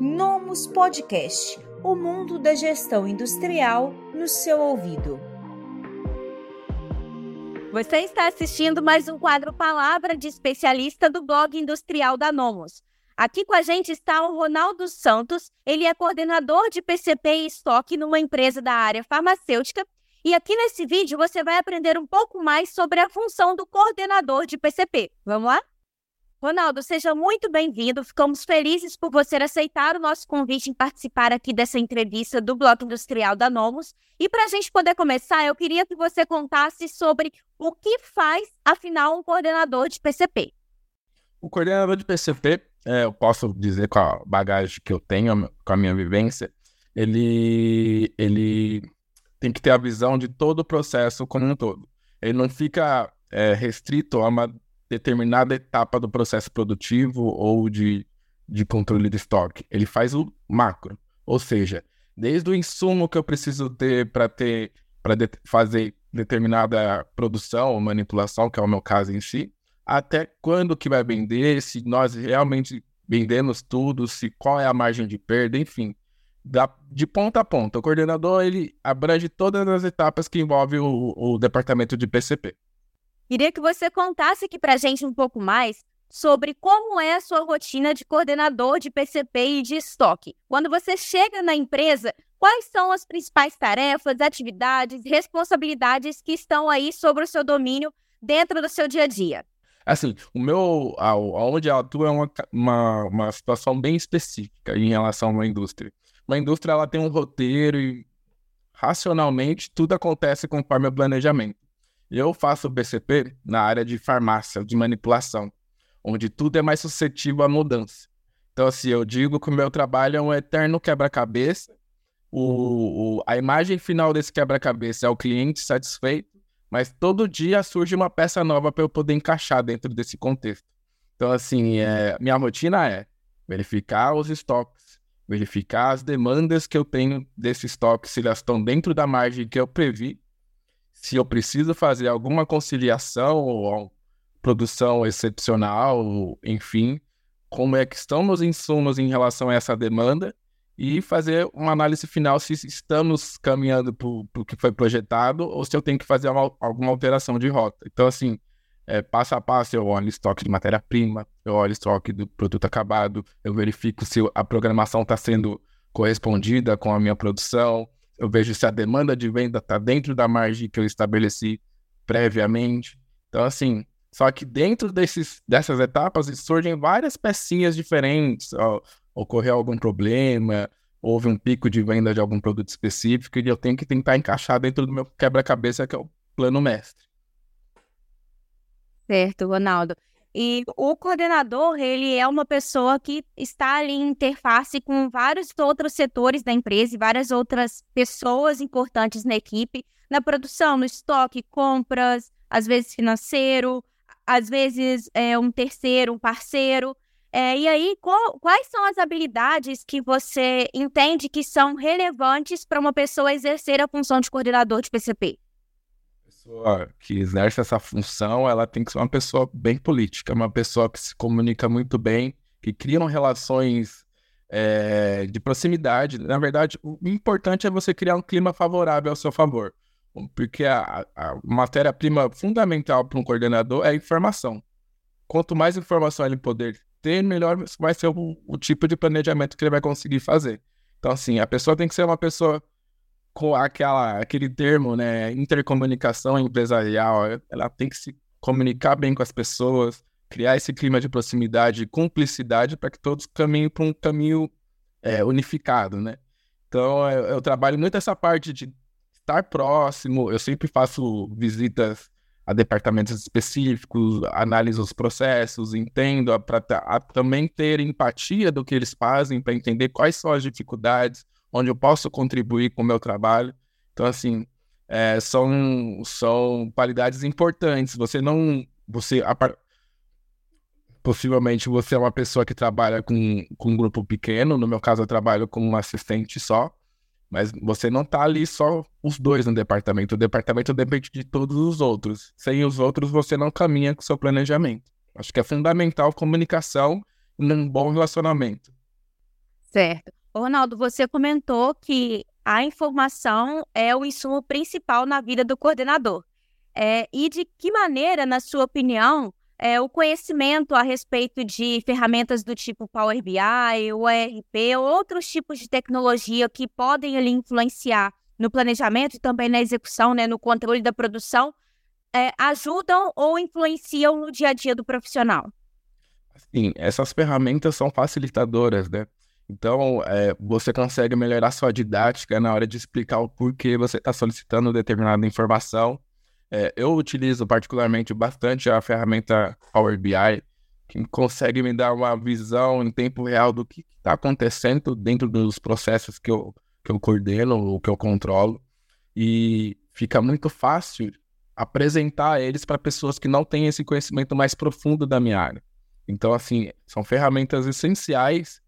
Nomus Podcast o mundo da gestão industrial no seu ouvido. Você está assistindo mais um quadro Palavra de Especialista do blog industrial da Nomus. Aqui com a gente está o Ronaldo Santos, ele é coordenador de PCP e estoque numa empresa da área farmacêutica. E aqui nesse vídeo você vai aprender um pouco mais sobre a função do coordenador de PCP. Vamos lá? Ronaldo, seja muito bem-vindo. Ficamos felizes por você aceitar o nosso convite em participar aqui dessa entrevista do Bloco Industrial da Nomos. E para a gente poder começar, eu queria que você contasse sobre o que faz, afinal, um coordenador de PCP. O coordenador de PCP, é, eu posso dizer com a bagagem que eu tenho, com a minha vivência, ele, ele tem que ter a visão de todo o processo como um todo. Ele não fica é, restrito a uma determinada etapa do processo produtivo ou de, de controle de estoque. Ele faz o macro, ou seja, desde o insumo que eu preciso ter para ter para de, fazer determinada produção ou manipulação, que é o meu caso em si, até quando que vai vender, se nós realmente vendemos tudo, se qual é a margem de perda, enfim, da, de ponta a ponta. O coordenador ele abrange todas as etapas que envolvem o, o departamento de PCP. Queria que você contasse aqui para a gente um pouco mais sobre como é a sua rotina de coordenador de PCP e de estoque. Quando você chega na empresa, quais são as principais tarefas, atividades, responsabilidades que estão aí sobre o seu domínio dentro do seu dia a dia? Assim, o meu, onde eu atuo é uma, uma, uma situação bem específica em relação a uma indústria. Uma indústria ela tem um roteiro e racionalmente tudo acontece conforme o planejamento. Eu faço BCP na área de farmácia, de manipulação, onde tudo é mais suscetível à mudança. Então, assim, eu digo que o meu trabalho é um eterno quebra-cabeça. O, o, a imagem final desse quebra-cabeça é o cliente satisfeito, mas todo dia surge uma peça nova para eu poder encaixar dentro desse contexto. Então, assim, é, minha rotina é verificar os estoques, verificar as demandas que eu tenho desse estoque, se elas estão dentro da margem que eu previ, se eu preciso fazer alguma conciliação ou produção excepcional, enfim, como é que estão meus insumos em relação a essa demanda e fazer uma análise final se estamos caminhando para o que foi projetado ou se eu tenho que fazer uma, alguma alteração de rota. Então, assim, é, passo a passo eu olho estoque de matéria-prima, eu olho estoque do produto acabado, eu verifico se a programação está sendo correspondida com a minha produção, eu vejo se a demanda de venda está dentro da margem que eu estabeleci previamente. Então, assim, só que dentro desses, dessas etapas surgem várias pecinhas diferentes. Ó, ocorreu algum problema, houve um pico de venda de algum produto específico e eu tenho que tentar encaixar dentro do meu quebra-cabeça, que é o plano mestre. Certo, Ronaldo. E o coordenador, ele é uma pessoa que está ali em interface com vários outros setores da empresa e várias outras pessoas importantes na equipe, na produção, no estoque, compras, às vezes financeiro, às vezes é, um terceiro, um parceiro. É, e aí, qual, quais são as habilidades que você entende que são relevantes para uma pessoa exercer a função de coordenador de PCP? Pessoa que exerce essa função, ela tem que ser uma pessoa bem política, uma pessoa que se comunica muito bem, que criam relações é, de proximidade. Na verdade, o importante é você criar um clima favorável ao seu favor, porque a, a matéria-prima fundamental para um coordenador é a informação. Quanto mais informação ele poder ter, melhor vai ser o, o tipo de planejamento que ele vai conseguir fazer. Então, assim, a pessoa tem que ser uma pessoa com aquela, aquele termo, né, intercomunicação empresarial, ela tem que se comunicar bem com as pessoas, criar esse clima de proximidade e cumplicidade para que todos caminhem para um caminho é, unificado, né? Então, eu, eu, trabalho muito essa parte de estar próximo, eu sempre faço visitas a departamentos específicos, analiso os processos, entendo, para também ter empatia do que eles fazem, para entender quais são as dificuldades, onde eu posso contribuir com o meu trabalho. Então, assim, é, são, são qualidades importantes. Você não. Você. Possivelmente você é uma pessoa que trabalha com, com um grupo pequeno. No meu caso, eu trabalho com um assistente só. Mas você não está ali só os dois no departamento. O departamento depende de todos os outros. Sem os outros, você não caminha com seu planejamento. Acho que é fundamental comunicação e um bom relacionamento. Certo. Ronaldo, você comentou que a informação é o insumo principal na vida do coordenador. É, e de que maneira, na sua opinião, é, o conhecimento a respeito de ferramentas do tipo Power BI, ERP, ou outros tipos de tecnologia que podem ali influenciar no planejamento e também na execução, né, no controle da produção, é, ajudam ou influenciam no dia a dia do profissional? Sim, essas ferramentas são facilitadoras, né? Então, é, você consegue melhorar sua didática na hora de explicar o porquê você está solicitando determinada informação. É, eu utilizo particularmente bastante a ferramenta Power BI, que consegue me dar uma visão em tempo real do que está acontecendo dentro dos processos que eu, que eu coordeno ou que eu controlo. E fica muito fácil apresentar eles para pessoas que não têm esse conhecimento mais profundo da minha área. Então, assim, são ferramentas essenciais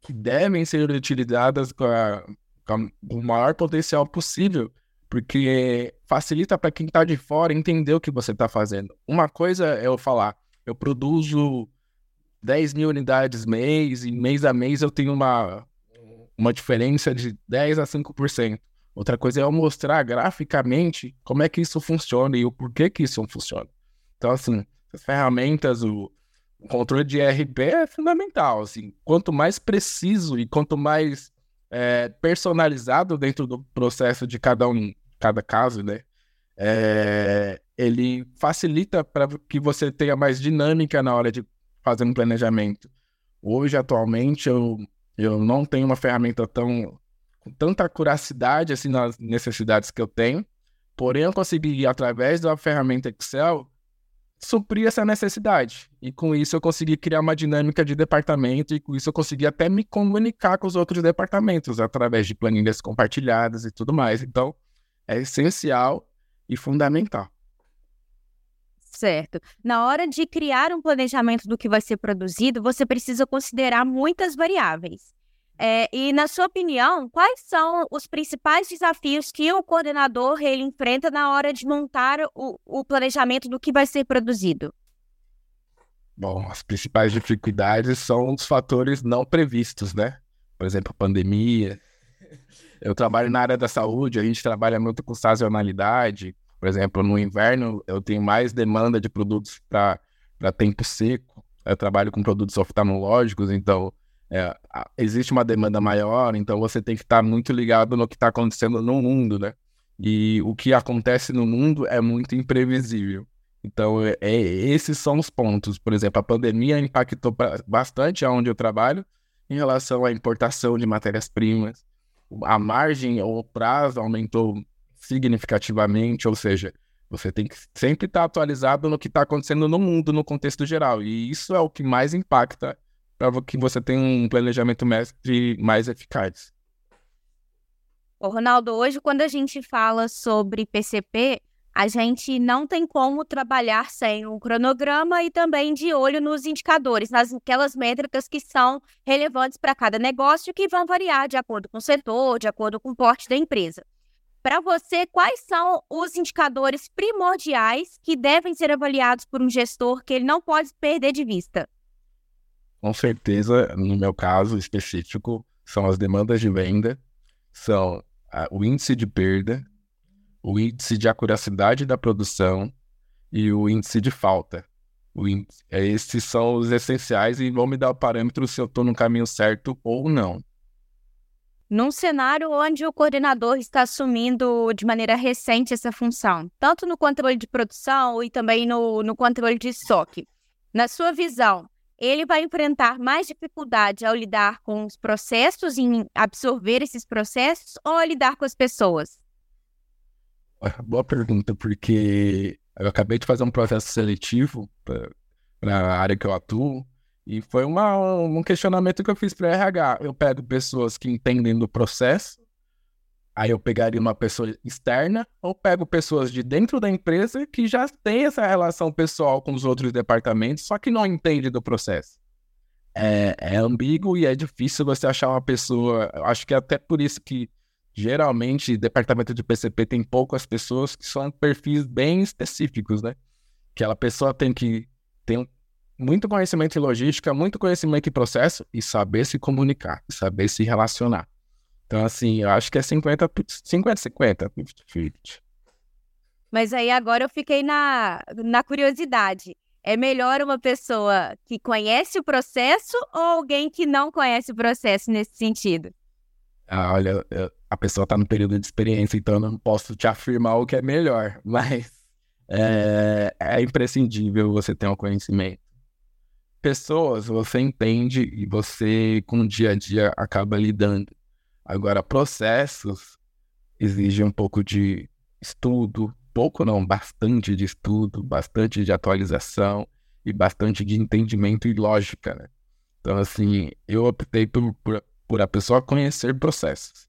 que devem ser utilizadas com, a, com o maior potencial possível, porque facilita para quem está de fora entender o que você está fazendo. Uma coisa é eu falar, eu produzo 10 mil unidades mês e mês a mês eu tenho uma, uma diferença de 10 a 5%. Outra coisa é eu mostrar graficamente como é que isso funciona e o porquê que isso funciona. Então, assim, as ferramentas, o, o controle de RP é fundamental. Assim, quanto mais preciso e quanto mais é, personalizado dentro do processo de cada um, cada caso, né? É, ele facilita para que você tenha mais dinâmica na hora de fazer um planejamento. Hoje, atualmente, eu, eu não tenho uma ferramenta tão com tanta curacidade assim nas necessidades que eu tenho. Porém, eu consegui, através da ferramenta Excel, suprir essa necessidade. E com isso eu consegui criar uma dinâmica de departamento e com isso eu consegui até me comunicar com os outros departamentos através de planilhas compartilhadas e tudo mais. Então, é essencial e fundamental. Certo. Na hora de criar um planejamento do que vai ser produzido, você precisa considerar muitas variáveis. É, e, na sua opinião, quais são os principais desafios que o coordenador ele enfrenta na hora de montar o, o planejamento do que vai ser produzido? Bom, as principais dificuldades são os fatores não previstos, né? Por exemplo, pandemia. Eu trabalho na área da saúde, a gente trabalha muito com sazonalidade. Por exemplo, no inverno eu tenho mais demanda de produtos para tempo seco. Eu trabalho com produtos oftalmológicos, então é, existe uma demanda maior, então você tem que estar muito ligado no que está acontecendo no mundo, né? E o que acontece no mundo é muito imprevisível. Então, é, é esses são os pontos. Por exemplo, a pandemia impactou bastante aonde eu trabalho em relação à importação de matérias-primas. A margem ou o prazo aumentou significativamente, ou seja, você tem que sempre estar atualizado no que está acontecendo no mundo, no contexto geral. E isso é o que mais impacta para que você tenha um planejamento mestre mais eficaz. Ô, Ronaldo, hoje quando a gente fala sobre PCP, a gente não tem como trabalhar sem um cronograma e também de olho nos indicadores, nas aquelas métricas que são relevantes para cada negócio que vão variar de acordo com o setor, de acordo com o porte da empresa. Para você, quais são os indicadores primordiais que devem ser avaliados por um gestor que ele não pode perder de vista? Com certeza, no meu caso específico, são as demandas de venda, são a, o índice de perda, o índice de acuracidade da produção e o índice de falta. Índice, é, esses são os essenciais e vão me dar o parâmetro se eu estou no caminho certo ou não. Num cenário onde o coordenador está assumindo de maneira recente essa função, tanto no controle de produção e também no, no controle de estoque, na sua visão, ele vai enfrentar mais dificuldade ao lidar com os processos, em absorver esses processos, ou ao lidar com as pessoas? Boa pergunta, porque eu acabei de fazer um processo seletivo para a área que eu atuo, e foi uma, um questionamento que eu fiz para RH. Eu pego pessoas que entendem do processo Aí eu pegaria uma pessoa externa ou pego pessoas de dentro da empresa que já tem essa relação pessoal com os outros departamentos, só que não entende do processo. É, é ambíguo e é difícil você achar uma pessoa. Acho que é até por isso que geralmente departamento de PCP tem poucas pessoas que são perfis bem específicos, né? Aquela pessoa tem que tem muito conhecimento em logística, muito conhecimento em processo e saber se comunicar, saber se relacionar. Então, assim, eu acho que é 50, 50, 50, 50, 50. Mas aí agora eu fiquei na, na curiosidade. É melhor uma pessoa que conhece o processo ou alguém que não conhece o processo nesse sentido? Ah, olha, a pessoa está no período de experiência, então eu não posso te afirmar o que é melhor, mas é, é imprescindível você ter um conhecimento. Pessoas, você entende e você, com o dia a dia, acaba lidando. Agora, processos exigem um pouco de estudo, pouco não, bastante de estudo, bastante de atualização e bastante de entendimento e lógica, né? Então, assim, eu optei por, por, por a pessoa conhecer processos.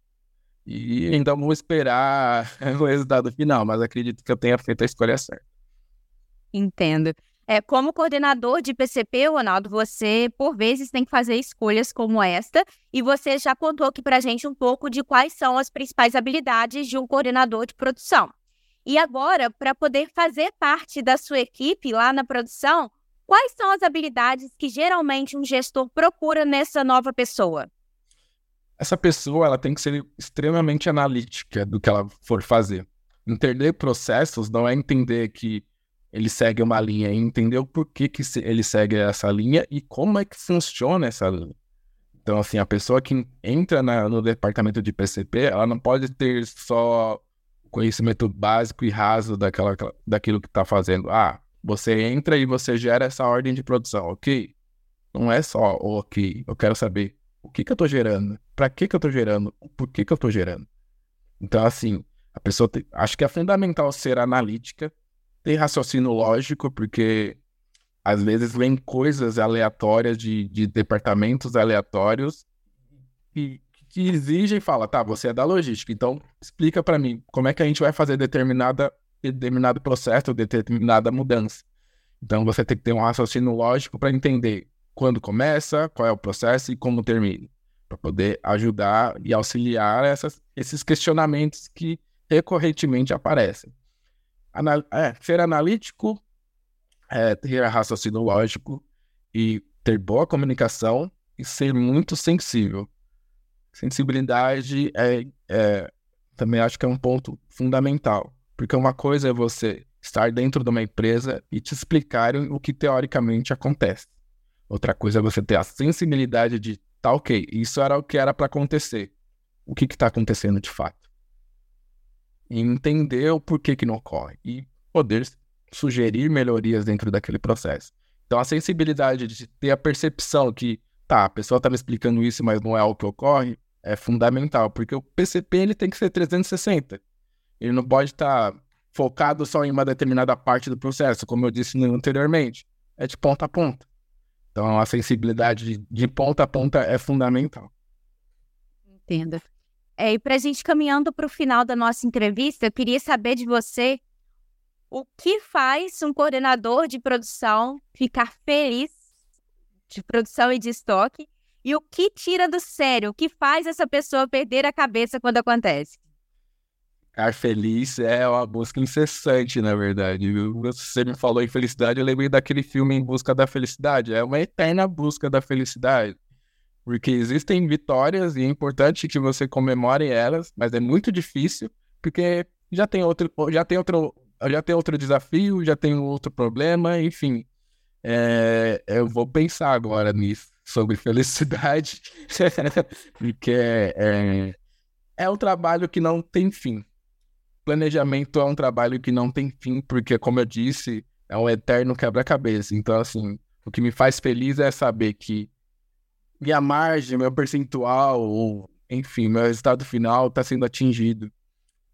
E ainda vou esperar o resultado final, mas acredito que eu tenha feito a escolha certa. Entendo. É, como coordenador de PCP, Ronaldo, você por vezes tem que fazer escolhas como esta, e você já contou aqui para a gente um pouco de quais são as principais habilidades de um coordenador de produção. E agora, para poder fazer parte da sua equipe lá na produção, quais são as habilidades que geralmente um gestor procura nessa nova pessoa? Essa pessoa ela tem que ser extremamente analítica do que ela for fazer. Entender processos não é entender que ele segue uma linha, entender o porquê que ele segue essa linha e como é que funciona essa linha. Então, assim, a pessoa que entra na, no departamento de PCP, ela não pode ter só conhecimento básico e raso daquela, daquilo que está fazendo. Ah, você entra e você gera essa ordem de produção, ok? Não é só ok, eu quero saber o que, que eu estou gerando, para que, que eu estou gerando, por que, que eu estou gerando. Então, assim, a pessoa tem, acho que é fundamental ser analítica, ter raciocínio lógico, porque às vezes vem coisas aleatórias de, de departamentos aleatórios que, que exigem fala, tá, você é da logística, então explica para mim como é que a gente vai fazer determinada, determinado processo, determinada mudança. Então você tem que ter um raciocínio lógico para entender quando começa, qual é o processo e como termina, para poder ajudar e auxiliar essas, esses questionamentos que recorrentemente aparecem. Anal é, ser analítico, é, ter raciocínio lógico e ter boa comunicação e ser muito sensível. Sensibilidade é, é, também acho que é um ponto fundamental, porque uma coisa é você estar dentro de uma empresa e te explicarem o que teoricamente acontece. Outra coisa é você ter a sensibilidade de, tá ok, isso era o que era para acontecer. O que está acontecendo de fato? Entender o porquê que não ocorre e poder sugerir melhorias dentro daquele processo. Então, a sensibilidade de ter a percepção que, tá, a pessoa está me explicando isso, mas não é o que ocorre, é fundamental, porque o PCP ele tem que ser 360. Ele não pode estar tá focado só em uma determinada parte do processo, como eu disse anteriormente. É de ponta a ponta. Então, a sensibilidade de, de ponta a ponta é fundamental. Entendo. É, e para a gente caminhando para o final da nossa entrevista, eu queria saber de você o que faz um coordenador de produção ficar feliz de produção e de estoque e o que tira do sério, o que faz essa pessoa perder a cabeça quando acontece. Ficar feliz é uma busca incessante, na verdade. Você me falou em felicidade, eu lembrei daquele filme Em Busca da Felicidade. É uma eterna busca da felicidade. Porque existem vitórias e é importante que você comemore elas, mas é muito difícil, porque já tem outro, já tem outro, já tem outro desafio, já tem outro problema, enfim. É, eu vou pensar agora nisso, sobre felicidade, porque é, é, um trabalho que não tem fim. Planejamento é um trabalho que não tem fim, porque, como eu disse, é um eterno quebra-cabeça. Então, assim, o que me faz feliz é saber que minha margem, meu percentual, ou, enfim, meu resultado final está sendo atingido.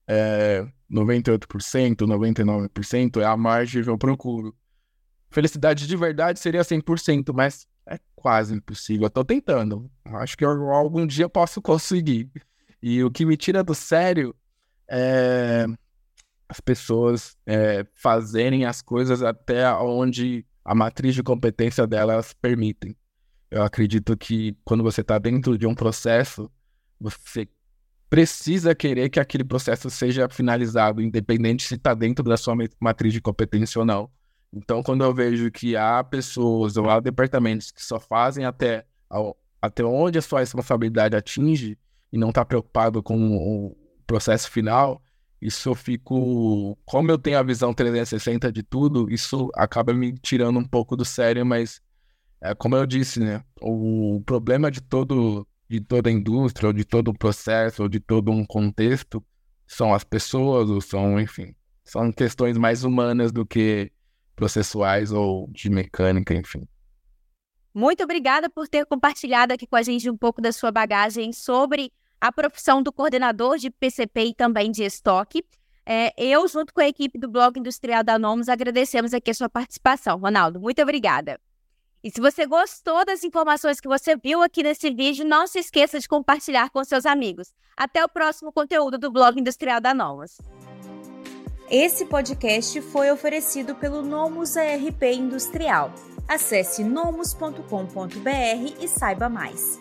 É, 98%, 99% é a margem que eu procuro. Felicidade de verdade seria 100%, mas é quase impossível. Eu tô tentando. Acho que eu, algum dia posso conseguir. E o que me tira do sério é as pessoas é, fazerem as coisas até onde a matriz de competência delas permitem. Eu acredito que quando você está dentro de um processo, você precisa querer que aquele processo seja finalizado, independente se está dentro da sua matriz de competência ou não. Então, quando eu vejo que há pessoas ou há departamentos que só fazem até, até onde a sua responsabilidade atinge e não está preocupado com o processo final, isso eu fico. Como eu tenho a visão 360 de tudo, isso acaba me tirando um pouco do sério, mas é como eu disse, né? O problema de todo de toda indústria, ou de todo processo, ou de todo um contexto, são as pessoas, ou são, enfim, são questões mais humanas do que processuais ou de mecânica, enfim. Muito obrigada por ter compartilhado aqui com a gente um pouco da sua bagagem sobre a profissão do coordenador de PCP e também de estoque. É, eu, junto com a equipe do Blog Industrial da Nomos, agradecemos aqui a sua participação. Ronaldo, muito obrigada. E se você gostou das informações que você viu aqui nesse vídeo, não se esqueça de compartilhar com seus amigos. Até o próximo conteúdo do Blog Industrial da Nomos. Esse podcast foi oferecido pelo Nomus ARP Industrial. Acesse nomus.com.br e saiba mais.